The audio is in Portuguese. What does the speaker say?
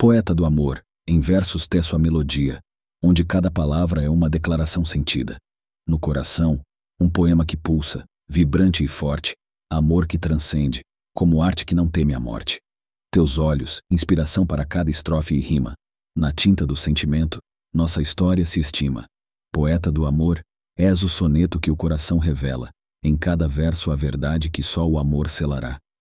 Poeta do amor, em versos teço a melodia, onde cada palavra é uma declaração sentida. No coração, um poema que pulsa, vibrante e forte, amor que transcende, como arte que não teme a morte. Teus olhos, inspiração para cada estrofe e rima. Na tinta do sentimento, nossa história se estima. Poeta do amor, és o soneto que o coração revela, em cada verso a verdade que só o amor selará.